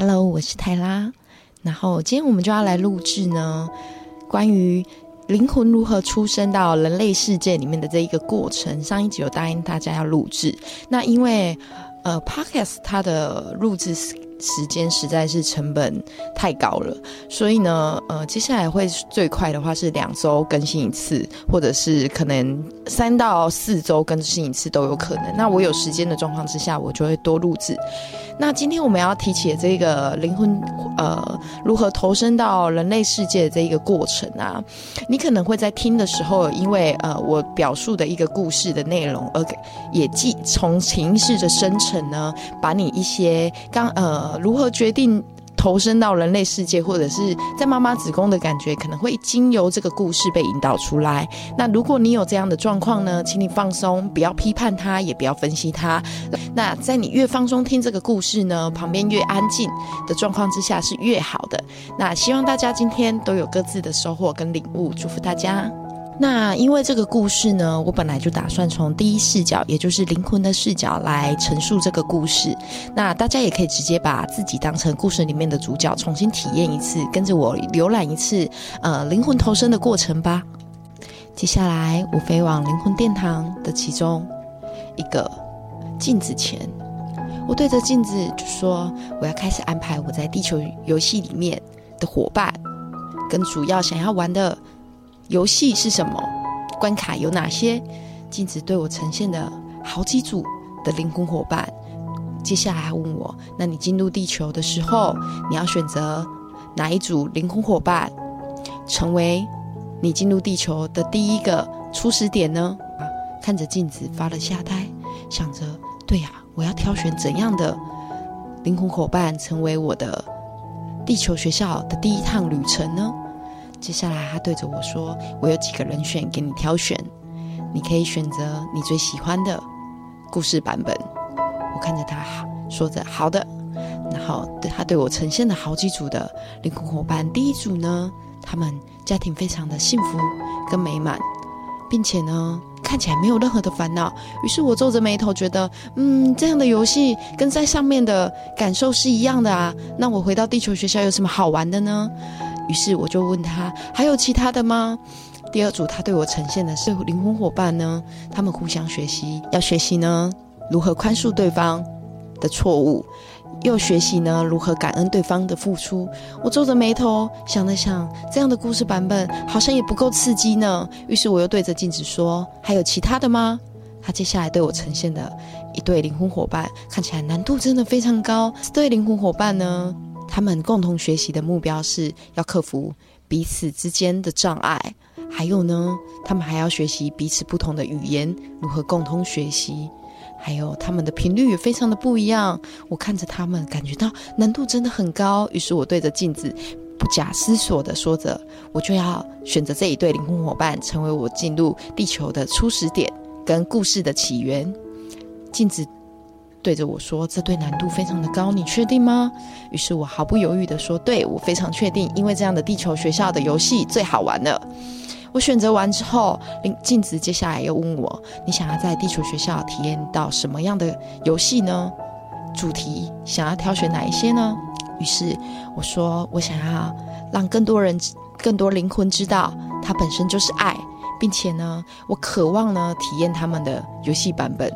Hello，我是泰拉。然后今天我们就要来录制呢，关于灵魂如何出生到人类世界里面的这一个过程。上一集有答应大家要录制，那因为呃，Podcast 它的录制。时间实在是成本太高了，所以呢，呃，接下来会最快的话是两周更新一次，或者是可能三到四周更新一次都有可能。那我有时间的状况之下，我就会多录制。那今天我们要提起的这个灵魂，呃，如何投身到人类世界的这一个过程啊，你可能会在听的时候，因为呃，我表述的一个故事的内容，而也既从情绪的生成呢，把你一些刚呃。如何决定投身到人类世界，或者是在妈妈子宫的感觉，可能会经由这个故事被引导出来。那如果你有这样的状况呢，请你放松，不要批判它，也不要分析它。那在你越放松听这个故事呢，旁边越安静的状况之下是越好的。那希望大家今天都有各自的收获跟领悟，祝福大家。那因为这个故事呢，我本来就打算从第一视角，也就是灵魂的视角来陈述这个故事。那大家也可以直接把自己当成故事里面的主角，重新体验一次，跟着我浏览一次，呃，灵魂投生的过程吧。接下来，我飞往灵魂殿堂的其中一个镜子前，我对着镜子就说：“我要开始安排我在地球游戏里面的伙伴，跟主要想要玩的。”游戏是什么？关卡有哪些？镜子对我呈现的好几组的灵魂伙伴。接下来问我：那你进入地球的时候，你要选择哪一组灵魂伙伴，成为你进入地球的第一个初始点呢？啊，看着镜子发了下呆，想着：对呀，我要挑选怎样的灵魂伙伴，成为我的地球学校的第一趟旅程呢？接下来，他对着我说：“我有几个人选给你挑选，你可以选择你最喜欢的故事版本。”我看着他说着：“好的。”然后他对我呈现了好几组的灵魂伙伴。第一组呢，他们家庭非常的幸福跟美满，并且呢，看起来没有任何的烦恼。于是我皱着眉头，觉得：“嗯，这样的游戏跟在上面的感受是一样的啊。那我回到地球学校有什么好玩的呢？”于是我就问他：“还有其他的吗？”第二组他对我呈现的是灵魂伙伴呢，他们互相学习，要学习呢如何宽恕对方的错误，又学习呢如何感恩对方的付出。我皱着眉头想了想，这样的故事版本好像也不够刺激呢。于是我又对着镜子说：“还有其他的吗？”他接下来对我呈现的一对灵魂伙伴，看起来难度真的非常高。这对灵魂伙伴呢？他们共同学习的目标是要克服彼此之间的障碍，还有呢，他们还要学习彼此不同的语言，如何共同学习，还有他们的频率也非常的不一样。我看着他们，感觉到难度真的很高。于是我对着镜子不假思索的说着：“我就要选择这一对灵魂伙伴，成为我进入地球的初始点跟故事的起源。”镜子。对着我说：“这对难度非常的高，你确定吗？”于是我毫不犹豫的说：“对，我非常确定，因为这样的地球学校的游戏最好玩了。”我选择完之后，林镜子接下来又问我：“你想要在地球学校体验到什么样的游戏呢？主题想要挑选哪一些呢？”于是我说：“我想要让更多人、更多灵魂知道，它本身就是爱，并且呢，我渴望呢体验他们的游戏版本。”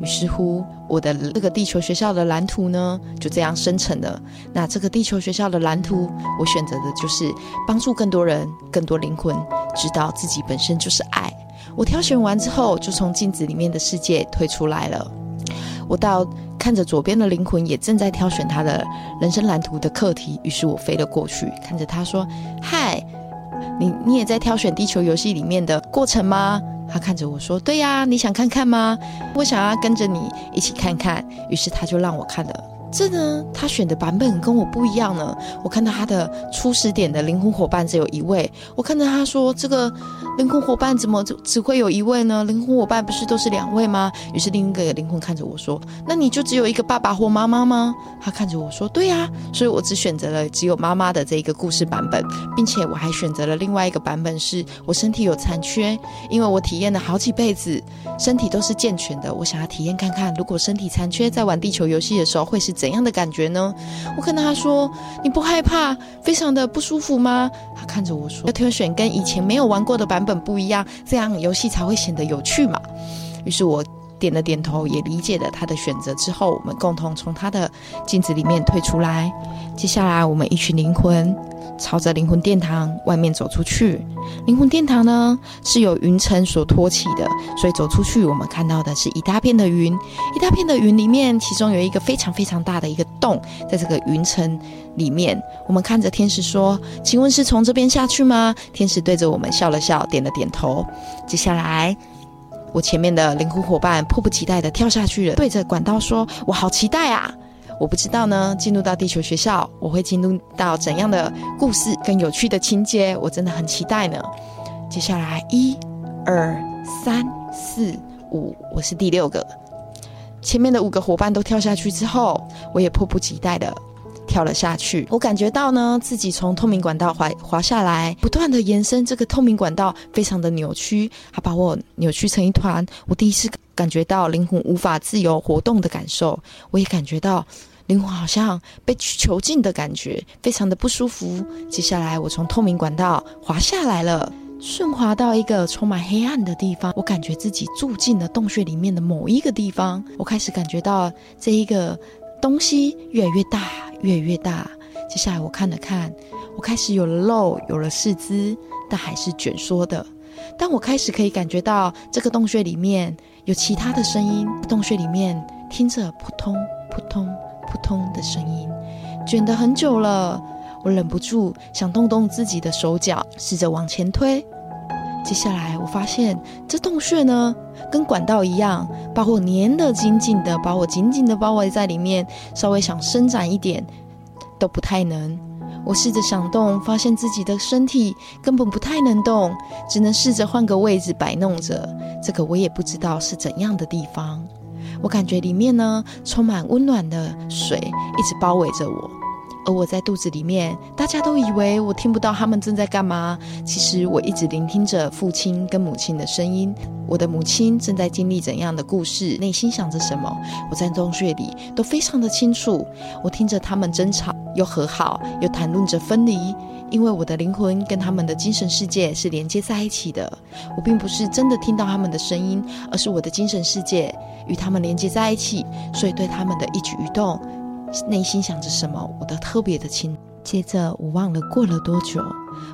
于是乎，我的这个地球学校的蓝图呢，就这样生成了。那这个地球学校的蓝图，我选择的就是帮助更多人、更多灵魂知道自己本身就是爱。我挑选完之后，就从镜子里面的世界退出来了。我到看着左边的灵魂也正在挑选他的人生蓝图的课题，于是我飞了过去，看着他说：“嗨，你你也在挑选地球游戏里面的过程吗？”他看着我说：“对呀，你想看看吗？我想要跟着你一起看看。”于是他就让我看了。这呢，他选的版本跟我不一样呢。我看到他的初始点的灵魂伙伴只有一位。我看到他说：“这个灵魂伙伴怎么只只会有一位呢？灵魂伙伴不是都是两位吗？”于是另一个灵魂看着我说：“那你就只有一个爸爸或妈妈吗？”他看着我说：“对呀。”所以我只选择了只有妈妈的这一个故事版本，并且我还选择了另外一个版本，是我身体有残缺，因为我体验了好几辈子，身体都是健全的。我想要体验看看，如果身体残缺，在玩地球游戏的时候会是。怎样的感觉呢？我跟他说：“你不害怕，非常的不舒服吗？”他看着我说：“要挑选跟以前没有玩过的版本不一样，这样游戏才会显得有趣嘛。”于是我点了点头，也理解了他的选择。之后，我们共同从他的镜子里面退出来。接下来，我们一群灵魂。朝着灵魂殿堂外面走出去。灵魂殿堂呢是由云层所托起的，所以走出去，我们看到的是一大片的云，一大片的云里面，其中有一个非常非常大的一个洞，在这个云层里面。我们看着天使说：“请问是从这边下去吗？”天使对着我们笑了笑，点了点头。接下来，我前面的灵魂伙伴迫不及待地跳下去了，对着管道说：“我好期待啊！”我不知道呢，进入到地球学校，我会进入到怎样的故事跟有趣的情节，我真的很期待呢。接下来，一、二、三、四、五，我是第六个。前面的五个伙伴都跳下去之后，我也迫不及待的跳了下去。我感觉到呢，自己从透明管道滑滑下来，不断的延伸，这个透明管道非常的扭曲，它把我扭曲成一团。我第一次感觉到灵魂无法自由活动的感受，我也感觉到。灵魂好像被囚禁的感觉，非常的不舒服。接下来，我从透明管道滑下来了，顺滑到一个充满黑暗的地方。我感觉自己住进了洞穴里面的某一个地方。我开始感觉到这一个东西越来越大，越来越大。接下来，我看了看，我开始有了肉，有了四肢，但还是卷缩的。但我开始可以感觉到这个洞穴里面有其他的声音。洞穴里面听着扑通扑通。扑通的声音，卷得很久了，我忍不住想动动自己的手脚，试着往前推。接下来，我发现这洞穴呢，跟管道一样，把我粘得紧紧的，把我紧紧的包围在里面。稍微想伸展一点，都不太能。我试着想动，发现自己的身体根本不太能动，只能试着换个位置摆弄着。这个我也不知道是怎样的地方。我感觉里面呢充满温暖的水，一直包围着我，而我在肚子里面，大家都以为我听不到他们正在干嘛。其实我一直聆听着父亲跟母亲的声音，我的母亲正在经历怎样的故事，内心想着什么，我在洞穴里都非常的清楚。我听着他们争吵，又和好，又谈论着分离。因为我的灵魂跟他们的精神世界是连接在一起的，我并不是真的听到他们的声音，而是我的精神世界与他们连接在一起，所以对他们的一举一动，内心想着什么，我都特别的清。接着，我忘了过了多久，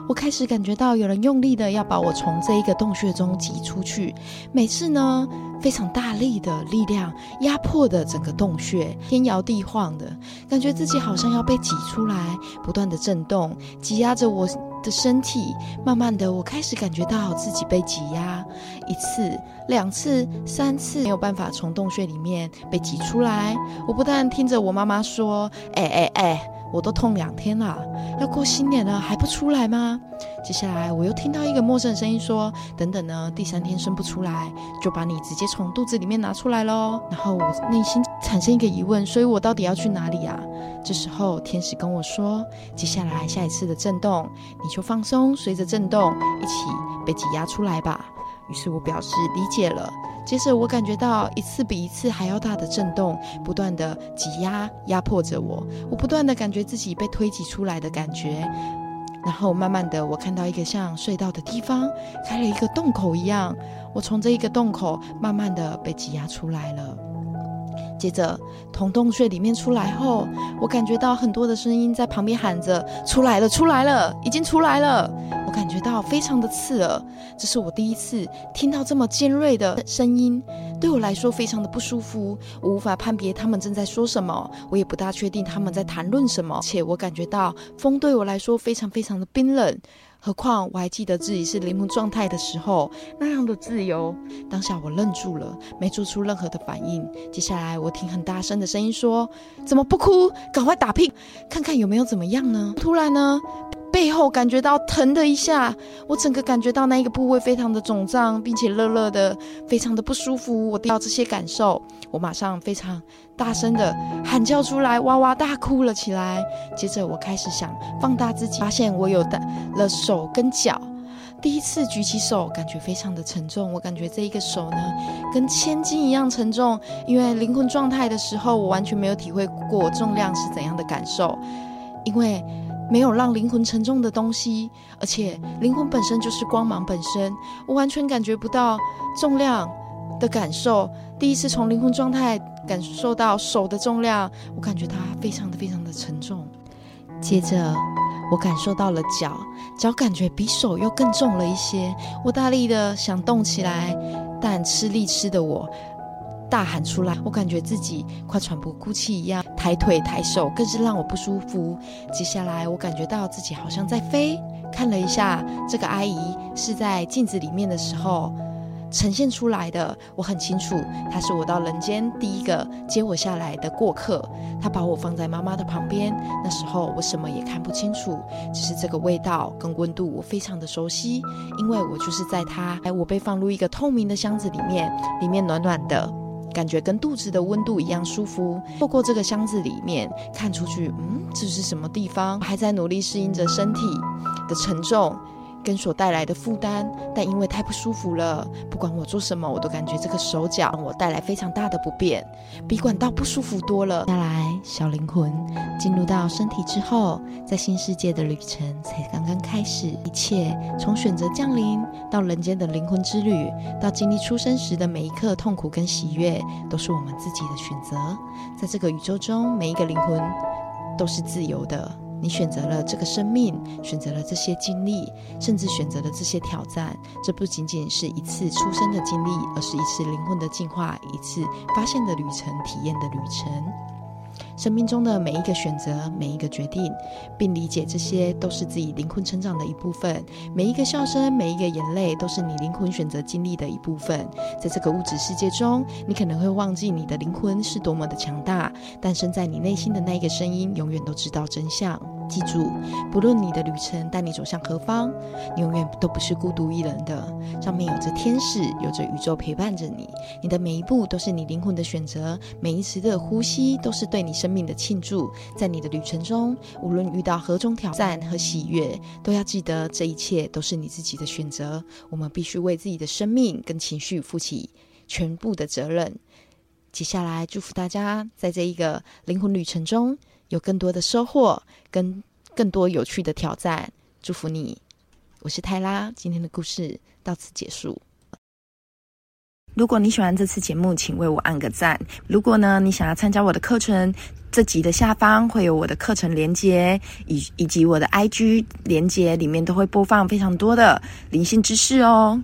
我开始感觉到有人用力的要把我从这一个洞穴中挤出去。每次呢，非常大力的力量压迫的整个洞穴，天摇地晃的感觉，自己好像要被挤出来，不断的震动，挤压着我的身体。慢慢的，我开始感觉到自己被挤压，一次、两次、三次，没有办法从洞穴里面被挤出来。我不但听着我妈妈说：“哎哎哎。”我都痛两天了，要过新年了还不出来吗？接下来我又听到一个陌生的声音说：“等等呢，第三天生不出来，就把你直接从肚子里面拿出来喽。”然后我内心产生一个疑问：所以我到底要去哪里呀？这时候天使跟我说：“接下来下一次的震动，你就放松，随着震动一起被挤压出来吧。”于是我表示理解了。接着，我感觉到一次比一次还要大的震动，不断的挤压、压迫着我。我不断的感觉自己被推挤出来的感觉。然后，慢慢的，我看到一个像隧道的地方，开了一个洞口一样。我从这一个洞口慢慢的被挤压出来了。接着，从洞穴里面出来后，我感觉到很多的声音在旁边喊着：“出来了，出来了，已经出来了。”我感觉到非常的刺耳，这是我第一次听到这么尖锐的声音，对我来说非常的不舒服。我无法判别他们正在说什么，我也不大确定他们在谈论什么。且我感觉到风对我来说非常非常的冰冷，何况我还记得自己是灵魂状态的时候那样的自由。当下我愣住了，没做出任何的反应。接下来我听很大声的声音说：“怎么不哭？赶快打屁，看看有没有怎么样呢？”突然呢。背后感觉到疼的一下，我整个感觉到那一个部位非常的肿胀，并且热热的，非常的不舒服。我听到这些感受，我马上非常大声的喊叫出来，哇哇大哭了起来。接着我开始想放大自己，发现我有的了手跟脚。第一次举起手，感觉非常的沉重。我感觉这一个手呢，跟千斤一样沉重。因为灵魂状态的时候，我完全没有体会过重量是怎样的感受。因为没有让灵魂沉重的东西，而且灵魂本身就是光芒本身，我完全感觉不到重量的感受。第一次从灵魂状态感受到手的重量，我感觉它非常的非常的沉重。接着。我感受到了脚，脚感觉比手又更重了一些。我大力的想动起来，但吃力吃的我大喊出来，我感觉自己快喘不过气一样。抬腿抬手更是让我不舒服。接下来我感觉到自己好像在飞，看了一下这个阿姨是在镜子里面的时候。呈现出来的，我很清楚，她是我到人间第一个接我下来的过客。她把我放在妈妈的旁边，那时候我什么也看不清楚，只是这个味道跟温度我非常的熟悉，因为我就是在她，哎，我被放入一个透明的箱子里面，里面暖暖的，感觉跟肚子的温度一样舒服。透过这个箱子里面看出去，嗯，这是什么地方？还在努力适应着身体的沉重。跟所带来的负担，但因为太不舒服了，不管我做什么，我都感觉这个手脚让我带来非常大的不便，比管道不舒服多了。接下来，小灵魂进入到身体之后，在新世界的旅程才刚刚开始。一切从选择降临到人间的灵魂之旅，到经历出生时的每一刻痛苦跟喜悦，都是我们自己的选择。在这个宇宙中，每一个灵魂都是自由的。你选择了这个生命，选择了这些经历，甚至选择了这些挑战。这不仅仅是一次出生的经历，而是一次灵魂的进化，一次发现的旅程，体验的旅程。生命中的每一个选择，每一个决定，并理解这些都是自己灵魂成长的一部分。每一个笑声，每一个眼泪，都是你灵魂选择经历的一部分。在这个物质世界中，你可能会忘记你的灵魂是多么的强大，但身在你内心的那一个声音，永远都知道真相。记住，不论你的旅程带你走向何方，你永远都不是孤独一人的。上面有着天使，有着宇宙陪伴着你。你的每一步都是你灵魂的选择，每一次的呼吸都是对你生命的庆祝。在你的旅程中，无论遇到何种挑战和喜悦，都要记得这一切都是你自己的选择。我们必须为自己的生命跟情绪负起全部的责任。接下来，祝福大家在这一个灵魂旅程中。有更多的收获，跟更多有趣的挑战，祝福你！我是泰拉，今天的故事到此结束。如果你喜欢这次节目，请为我按个赞。如果呢，你想要参加我的课程，这集的下方会有我的课程连接，以以及我的 IG 连接，里面都会播放非常多的灵性知识哦。